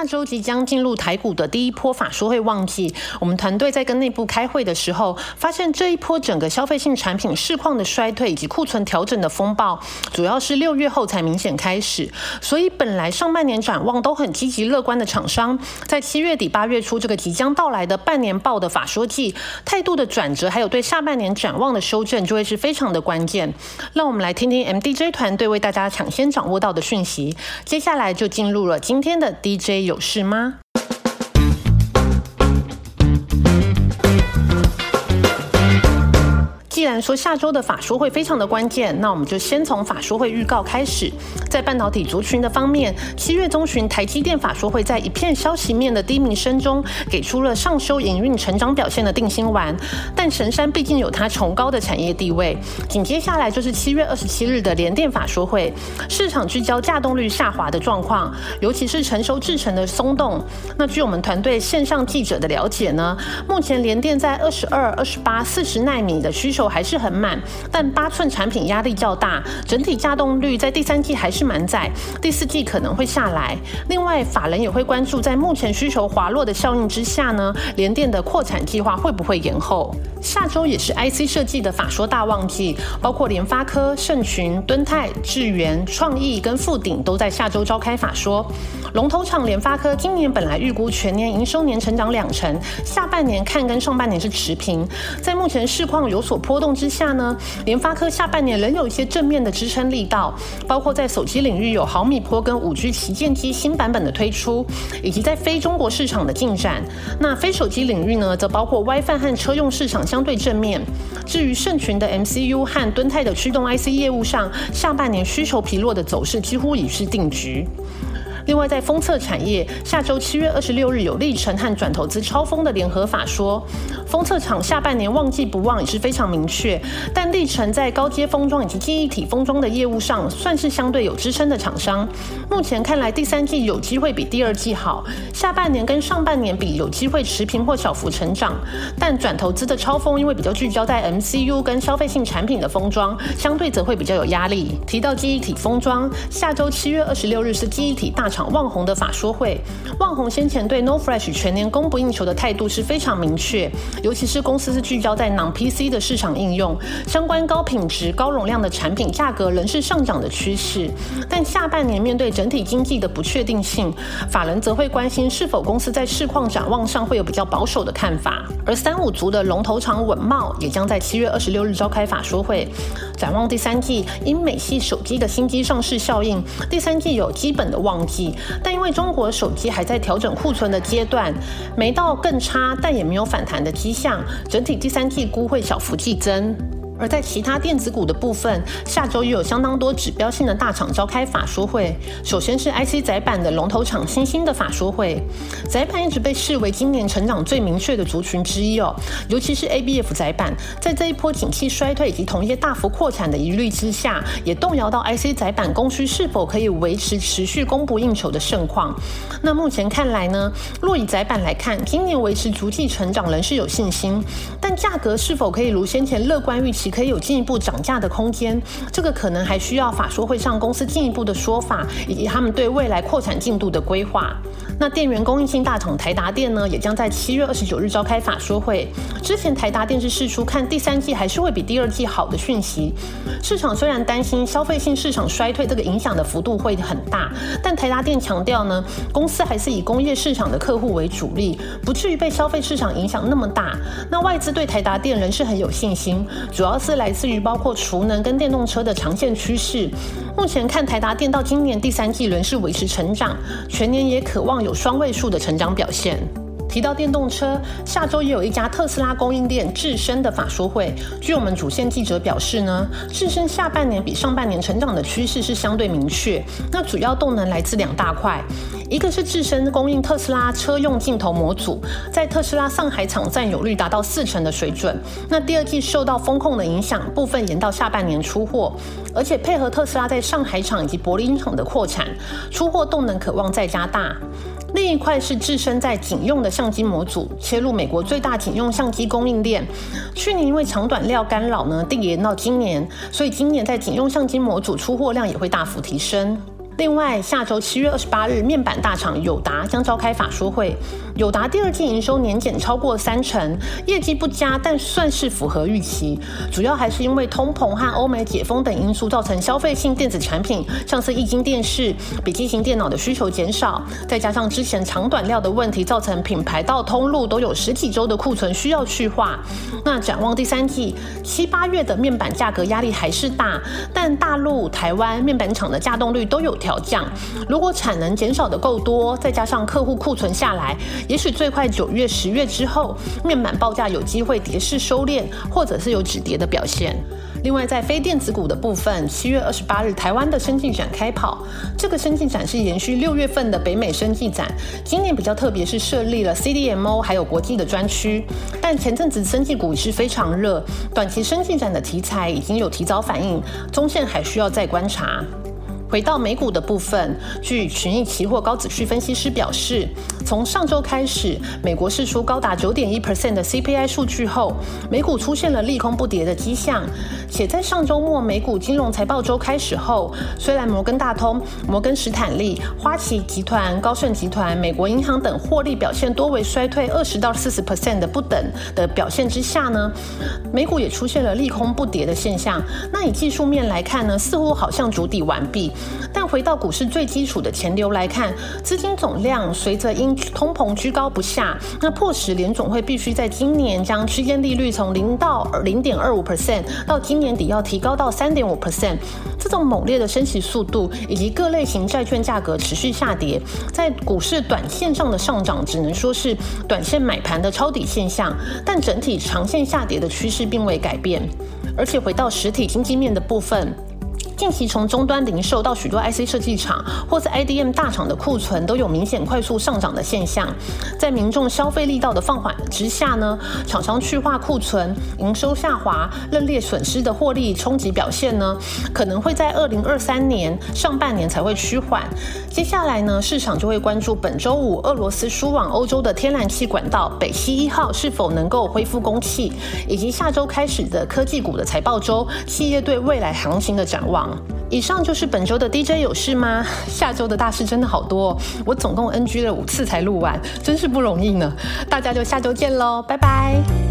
下周即将进入台股的第一波法说会旺季，我们团队在跟内部开会的时候，发现这一波整个消费性产品市况的衰退以及库存调整的风暴，主要是六月后才明显开始。所以本来上半年展望都很积极乐观的厂商，在七月底八月初这个即将到来的半年报的法说季，态度的转折，还有对下半年展望的修正，就会是非常的关键。让我们来听听 MDJ 团队为大家抢先掌握到的讯息。接下来就进入了今天的 DJ。有事吗？既然说下周的法说会非常的关键，那我们就先从法说会预告开始。在半导体族群的方面，七月中旬台积电法说会在一片消息面的低迷声中，给出了上修营运成长表现的定心丸。但神山毕竟有它崇高的产业地位。紧接下来就是七月二十七日的联电法说会，市场聚焦价动率下滑的状况，尤其是成熟制程的松动。那据我们团队线上记者的了解呢，目前联电在二十二、二十八、四十纳米的需求。还是很满，但八寸产品压力较大，整体稼动率在第三季还是蛮载，第四季可能会下来。另外，法人也会关注在目前需求滑落的效应之下呢，联电的扩产计划会不会延后？下周也是 IC 设计的法说大旺季，包括联发科、盛群、敦泰、智源、创意跟富鼎都在下周召开法说。龙头厂联发科今年本来预估全年营收年成长两成，下半年看跟上半年是持平。在目前市况有所波动之下呢，联发科下半年仍有一些正面的支撑力道，包括在手机领域有毫米波跟五 G 旗舰机新版本的推出，以及在非中国市场的进展。那非手机领域呢，则包括 WiFi 和车用市场相对正面。至于盛群的 MCU 和敦泰的驱动 IC 业务上，下半年需求疲弱的走势几乎已是定局。另外，在封测产业，下周七月二十六日有立成和转投资超丰的联合法说，封测厂下半年旺季不旺也是非常明确。但立成在高阶封装以及记忆体封装的业务上，算是相对有支撑的厂商。目前看来，第三季有机会比第二季好，下半年跟上半年比有机会持平或小幅成长。但转投资的超丰因为比较聚焦在 MCU 跟消费性产品的封装，相对则会比较有压力。提到记忆体封装，下周七月二十六日是记忆体大厂。旺宏的法说会，旺宏先前对 No Fresh 全年供不应求的态度是非常明确，尤其是公司是聚焦在 npc 的市场应用，相关高品质、高容量的产品价格仍是上涨的趋势。但下半年面对整体经济的不确定性，法人则会关心是否公司在市况展望上会有比较保守的看法。而三五族的龙头厂稳茂也将在七月二十六日召开法说会，展望第三季，因美系手机的新机上市效应，第三季有基本的旺季。但因为中国手机还在调整库存的阶段，没到更差，但也没有反弹的迹象，整体第三季估会小幅递增。而在其他电子股的部分，下周又有相当多指标性的大厂召开法说会。首先是 IC 载板的龙头厂新兴的法说会，载板一直被视为今年成长最明确的族群之一哦，尤其是 ABF 载板，在这一波景气衰退以及同业大幅扩产的疑虑之下，也动摇到 IC 载板供需是否可以维持持续供不应求的盛况。那目前看来呢，若以载板来看，今年维持逐季成长仍是有信心，但价格是否可以如先前乐观预期？可以有进一步涨价的空间，这个可能还需要法说会上公司进一步的说法，以及他们对未来扩产进度的规划。那电源供应性大厂台达电呢，也将在七月二十九日召开法说会。之前台达电是试出看第三季还是会比第二季好的讯息。市场虽然担心消费性市场衰退这个影响的幅度会很大，但台达电强调呢，公司还是以工业市场的客户为主力，不至于被消费市场影响那么大。那外资对台达电仍是很有信心，主要。是来自于包括储能跟电动车的长线趋势。目前看台达电到今年第三季仍是维持成长，全年也渴望有双位数的成长表现。提到电动车，下周也有一家特斯拉供应链智深的法说会。据我们主线记者表示呢，智深下半年比上半年成长的趋势是相对明确。那主要动能来自两大块，一个是智深供应特斯拉车用镜头模组，在特斯拉上海厂占有率达到四成的水准。那第二季受到风控的影响，部分延到下半年出货，而且配合特斯拉在上海厂以及柏林厂的扩产，出货动能渴望再加大。另一块是置身在警用的相机模组，切入美国最大警用相机供应链。去年因为长短料干扰呢，定延到今年，所以今年在警用相机模组出货量也会大幅提升。另外，下周七月二十八日，面板大厂友达将召开法说会。友达第二季营收年减超过三成，业绩不佳，但算是符合预期。主要还是因为通膨和欧美解封等因素，造成消费性电子产品，像是液晶电视、笔记型电脑的需求减少，再加上之前长短料的问题，造成品牌到通路都有十几周的库存需要去化。那展望第三季，七八月的面板价格压力还是大，但大陆、台湾面板厂的价动率都有调降。如果产能减少的够多，再加上客户库存下来。也许最快九月、十月之后，面板报价有机会跌势收敛，或者是有止跌的表现。另外，在非电子股的部分，七月二十八日，台湾的生技展开跑。这个生技展是延续六月份的北美生技展，今年比较特别，是设立了 CDMO 还有国际的专区。但前阵子生技股是非常热，短期生技展的题材已经有提早反应，中线还需要再观察。回到美股的部分，据群益期货高子旭分析师表示，从上周开始，美国释出高达九点一 percent 的 CPI 数据后，美股出现了利空不跌的迹象。且在上周末美股金融财报周开始后，虽然摩根大通、摩根史坦利、花旗集团、高盛集团、美国银行等获利表现多为衰退二十到四十 percent 的不等的表现之下呢，美股也出现了利空不跌的现象。那以技术面来看呢，似乎好像筑底完毕。但回到股市最基础的钱流来看，资金总量随着因通膨居高不下，那迫使联总会必须在今年将区间利率从零到零点二五 percent，到今年底要提高到三点五 percent。这种猛烈的升息速度，以及各类型债券价格持续下跌，在股市短线上的上涨，只能说是短线买盘的抄底现象，但整体长线下跌的趋势并未改变。而且回到实体经济面的部分。近期从终端零售到许多 IC 设计厂或是 IDM 大厂的库存都有明显快速上涨的现象，在民众消费力道的放缓之下呢，厂商去化库存，营收下滑，认列损失的获利冲击表现呢，可能会在二零二三年上半年才会趋缓。接下来呢，市场就会关注本周五俄罗斯输往欧洲的天然气管道北溪一号是否能够恢复供气，以及下周开始的科技股的财报周，企业对未来行情的展望。以上就是本周的 DJ 有事吗？下周的大事真的好多，我总共 NG 了五次才录完，真是不容易呢。大家就下周见喽，拜拜。